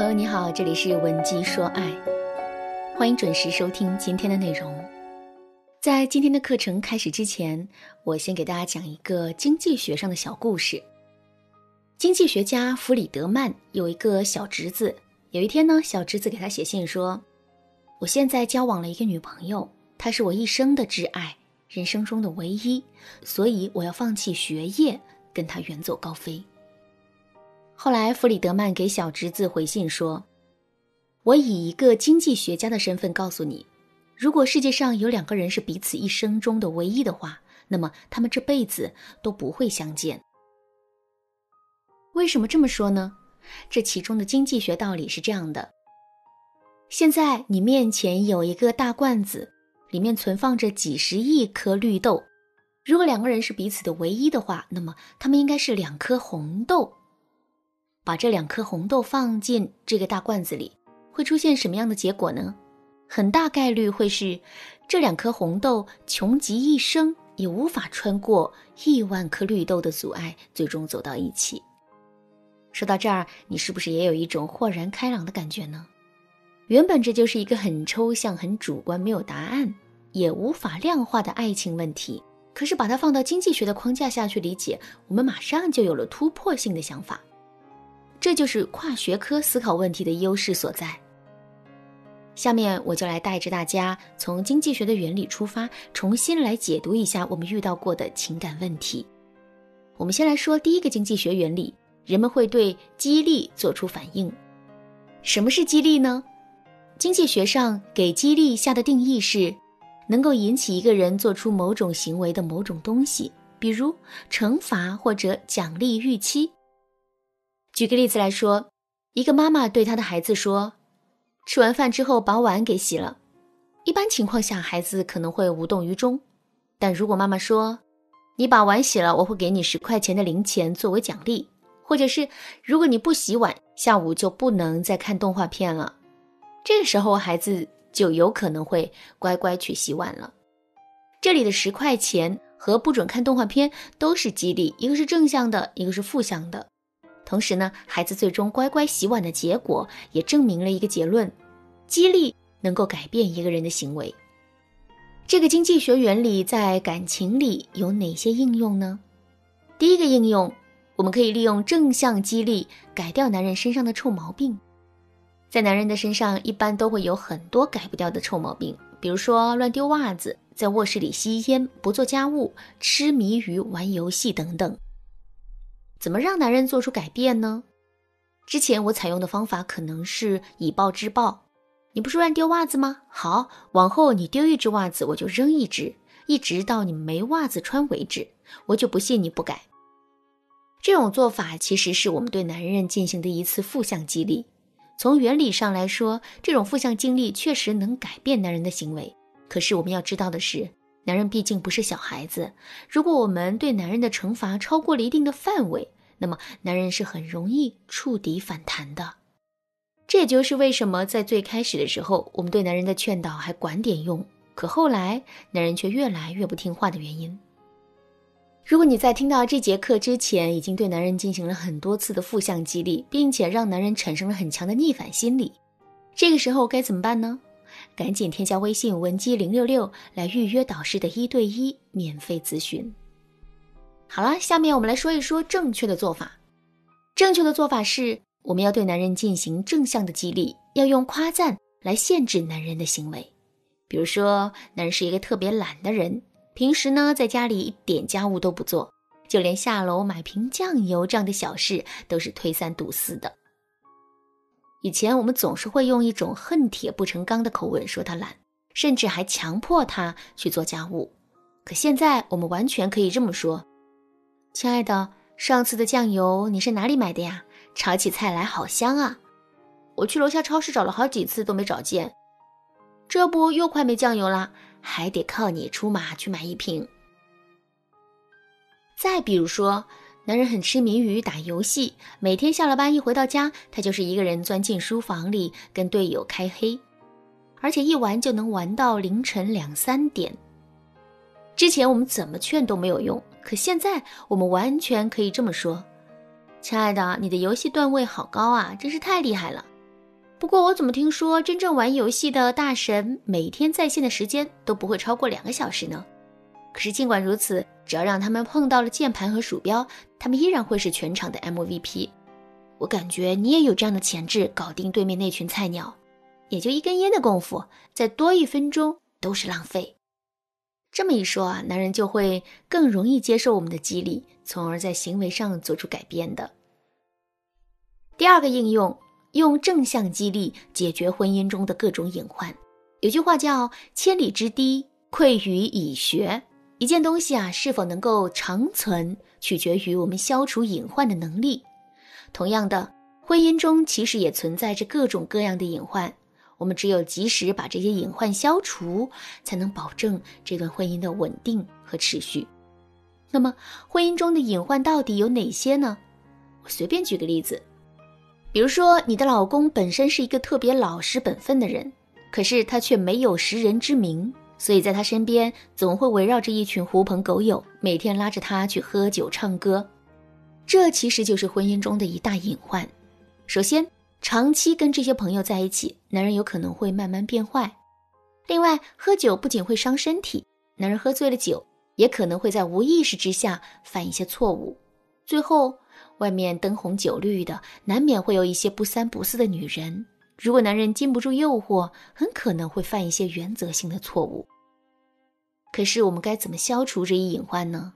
朋友你好，这里是文姬说爱，欢迎准时收听今天的内容。在今天的课程开始之前，我先给大家讲一个经济学上的小故事。经济学家弗里德曼有一个小侄子，有一天呢，小侄子给他写信说：“我现在交往了一个女朋友，她是我一生的挚爱，人生中的唯一，所以我要放弃学业，跟她远走高飞。”后来，弗里德曼给小侄子回信说：“我以一个经济学家的身份告诉你，如果世界上有两个人是彼此一生中的唯一的话，那么他们这辈子都不会相见。为什么这么说呢？这其中的经济学道理是这样的：现在你面前有一个大罐子，里面存放着几十亿颗绿豆。如果两个人是彼此的唯一的话，那么他们应该是两颗红豆。”把这两颗红豆放进这个大罐子里，会出现什么样的结果呢？很大概率会是这两颗红豆穷极一生也无法穿过亿万颗绿豆的阻碍，最终走到一起。说到这儿，你是不是也有一种豁然开朗的感觉呢？原本这就是一个很抽象、很主观、没有答案、也无法量化的爱情问题，可是把它放到经济学的框架下去理解，我们马上就有了突破性的想法。这就是跨学科思考问题的优势所在。下面我就来带着大家从经济学的原理出发，重新来解读一下我们遇到过的情感问题。我们先来说第一个经济学原理：人们会对激励做出反应。什么是激励呢？经济学上给激励下的定义是，能够引起一个人做出某种行为的某种东西，比如惩罚或者奖励预期。举个例子来说，一个妈妈对她的孩子说：“吃完饭之后把碗给洗了。”一般情况下，孩子可能会无动于衷。但如果妈妈说：“你把碗洗了，我会给你十块钱的零钱作为奖励。”或者是如果你不洗碗，下午就不能再看动画片了。这个时候，孩子就有可能会乖乖去洗碗了。这里的十块钱和不准看动画片都是激励，一个是正向的，一个是负向的。同时呢，孩子最终乖乖洗碗的结果也证明了一个结论：激励能够改变一个人的行为。这个经济学原理在感情里有哪些应用呢？第一个应用，我们可以利用正向激励改掉男人身上的臭毛病。在男人的身上，一般都会有很多改不掉的臭毛病，比如说乱丢袜子、在卧室里吸烟、不做家务、痴迷于玩游戏等等。怎么让男人做出改变呢？之前我采用的方法可能是以暴制暴。你不是乱丢袜子吗？好，往后你丢一只袜子，我就扔一只，一直到你没袜子穿为止。我就不信你不改。这种做法其实是我们对男人进行的一次负向激励。从原理上来说，这种负向激励确实能改变男人的行为。可是我们要知道的是。男人毕竟不是小孩子，如果我们对男人的惩罚超过了一定的范围，那么男人是很容易触底反弹的。这也就是为什么在最开始的时候，我们对男人的劝导还管点用，可后来男人却越来越不听话的原因。如果你在听到这节课之前，已经对男人进行了很多次的负向激励，并且让男人产生了很强的逆反心理，这个时候该怎么办呢？赶紧添加微信文姬零六六来预约导师的一对一免费咨询。好了，下面我们来说一说正确的做法。正确的做法是，我们要对男人进行正向的激励，要用夸赞来限制男人的行为。比如说，男人是一个特别懒的人，平时呢在家里一点家务都不做，就连下楼买瓶酱油这样的小事都是推三阻四的。以前我们总是会用一种恨铁不成钢的口吻说他懒，甚至还强迫他去做家务。可现在我们完全可以这么说：“亲爱的，上次的酱油你是哪里买的呀？炒起菜来好香啊！我去楼下超市找了好几次都没找见，这不又快没酱油了，还得靠你出马去买一瓶。”再比如说。男人很痴迷于打游戏，每天下了班一回到家，他就是一个人钻进书房里跟队友开黑，而且一玩就能玩到凌晨两三点。之前我们怎么劝都没有用，可现在我们完全可以这么说：“亲爱的，你的游戏段位好高啊，真是太厉害了！不过我怎么听说真正玩游戏的大神每天在线的时间都不会超过两个小时呢？可是尽管如此，只要让他们碰到了键盘和鼠标，他们依然会是全场的 MVP。我感觉你也有这样的潜质，搞定对面那群菜鸟，也就一根烟的功夫，再多一分钟都是浪费。这么一说啊，男人就会更容易接受我们的激励，从而在行为上做出改变的。第二个应用。用正向激励解决婚姻中的各种隐患。有句话叫“千里之堤，溃于蚁穴”。一件东西啊，是否能够长存，取决于我们消除隐患的能力。同样的，婚姻中其实也存在着各种各样的隐患。我们只有及时把这些隐患消除，才能保证这段婚姻的稳定和持续。那么，婚姻中的隐患到底有哪些呢？我随便举个例子。比如说，你的老公本身是一个特别老实本分的人，可是他却没有识人之明，所以在他身边总会围绕着一群狐朋狗友，每天拉着他去喝酒唱歌。这其实就是婚姻中的一大隐患。首先，长期跟这些朋友在一起，男人有可能会慢慢变坏。另外，喝酒不仅会伤身体，男人喝醉了酒，也可能会在无意识之下犯一些错误，最后。外面灯红酒绿的，难免会有一些不三不四的女人。如果男人禁不住诱惑，很可能会犯一些原则性的错误。可是我们该怎么消除这一隐患呢？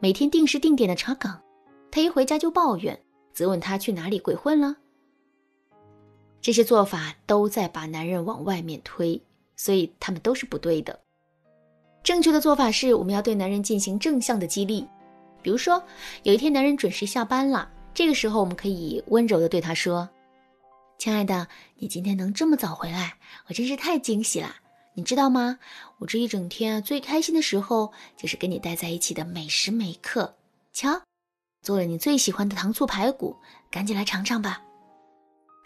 每天定时定点的查岗，他一回家就抱怨，责问他去哪里鬼混了。这些做法都在把男人往外面推，所以他们都是不对的。正确的做法是，我们要对男人进行正向的激励。比如说，有一天男人准时下班了，这个时候我们可以温柔的对他说：“亲爱的，你今天能这么早回来，我真是太惊喜了。你知道吗？我这一整天，最开心的时候就是跟你待在一起的每时每刻。瞧，做了你最喜欢的糖醋排骨，赶紧来尝尝吧。”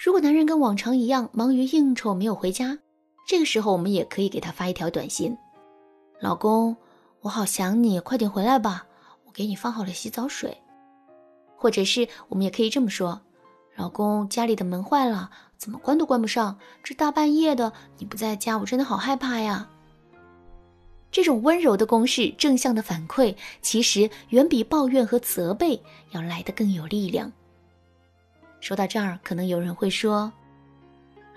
如果男人跟往常一样忙于应酬没有回家，这个时候我们也可以给他发一条短信：“老公，我好想你，快点回来吧。”我给你放好了洗澡水，或者是我们也可以这么说：“老公，家里的门坏了，怎么关都关不上，这大半夜的你不在家，我真的好害怕呀。”这种温柔的攻势、正向的反馈，其实远比抱怨和责备要来的更有力量。说到这儿，可能有人会说：“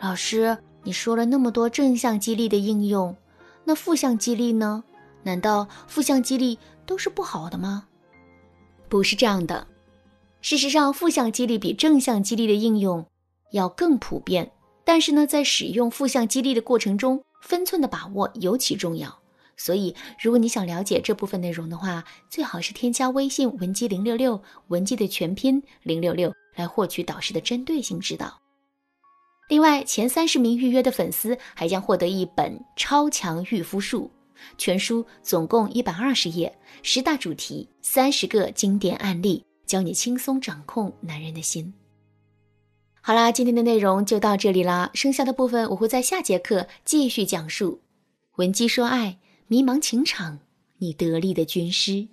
老师，你说了那么多正向激励的应用，那负向激励呢？难道负向激励都是不好的吗？”不是这样的，事实上，负向激励比正向激励的应用要更普遍。但是呢，在使用负向激励的过程中，分寸的把握尤其重要。所以，如果你想了解这部分内容的话，最好是添加微信文姬零六六，文姬的全拼零六六，来获取导师的针对性指导。另外，前三十名预约的粉丝还将获得一本《超强御夫术》。全书总共一百二十页，十大主题，三十个经典案例，教你轻松掌控男人的心。好啦，今天的内容就到这里啦，剩下的部分我会在下节课继续讲述。闻鸡说爱，迷茫情场，你得力的军师。